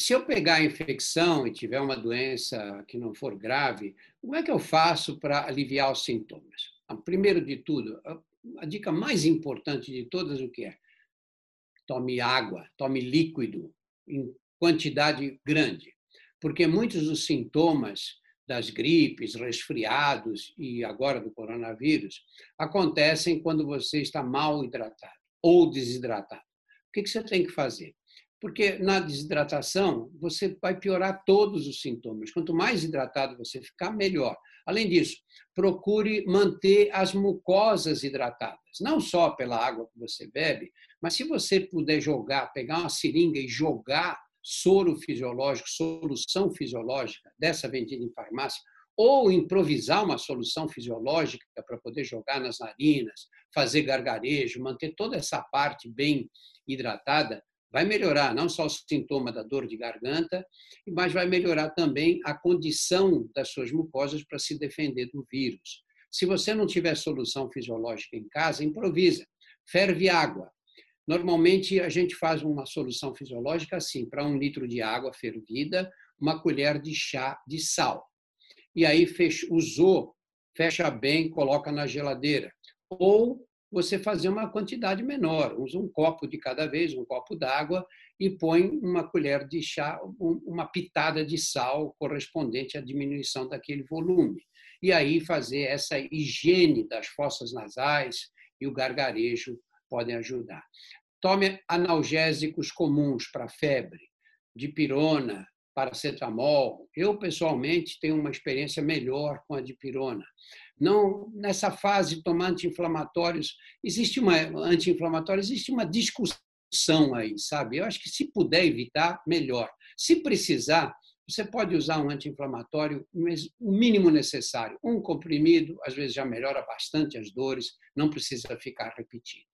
se eu pegar a infecção e tiver uma doença que não for grave, como é que eu faço para aliviar os sintomas? Primeiro de tudo, a dica mais importante de todas o que é? Tome água, tome líquido em quantidade grande, porque muitos dos sintomas das gripes, resfriados e agora do coronavírus acontecem quando você está mal hidratado ou desidratado. O que você tem que fazer? Porque na desidratação você vai piorar todos os sintomas. Quanto mais hidratado você ficar, melhor. Além disso, procure manter as mucosas hidratadas, não só pela água que você bebe, mas se você puder jogar, pegar uma seringa e jogar soro fisiológico, solução fisiológica, dessa vendida em farmácia, ou improvisar uma solução fisiológica para poder jogar nas narinas, fazer gargarejo, manter toda essa parte bem hidratada, vai melhorar não só o sintoma da dor de garganta, mas vai melhorar também a condição das suas mucosas para se defender do vírus. Se você não tiver solução fisiológica em casa, improvisa. Ferve água. Normalmente a gente faz uma solução fisiológica assim, para um litro de água fervida, uma colher de chá de sal. E aí fecha, usou, fecha bem, coloca na geladeira. Ou você fazer uma quantidade menor, usa um copo de cada vez, um copo d'água, e põe uma colher de chá, uma pitada de sal correspondente à diminuição daquele volume. E aí fazer essa higiene das fossas nasais e o gargarejo podem ajudar. Tome analgésicos comuns para febre, dipirona, paracetamol. Eu, pessoalmente, tenho uma experiência melhor com a dipirona. Não, nessa fase tomar anti-inflamatórios, existe uma anti-inflamatório, existe uma discussão aí, sabe? Eu acho que se puder evitar, melhor. Se precisar, você pode usar um anti-inflamatório, o mínimo necessário. Um comprimido, às vezes já melhora bastante as dores, não precisa ficar repetindo.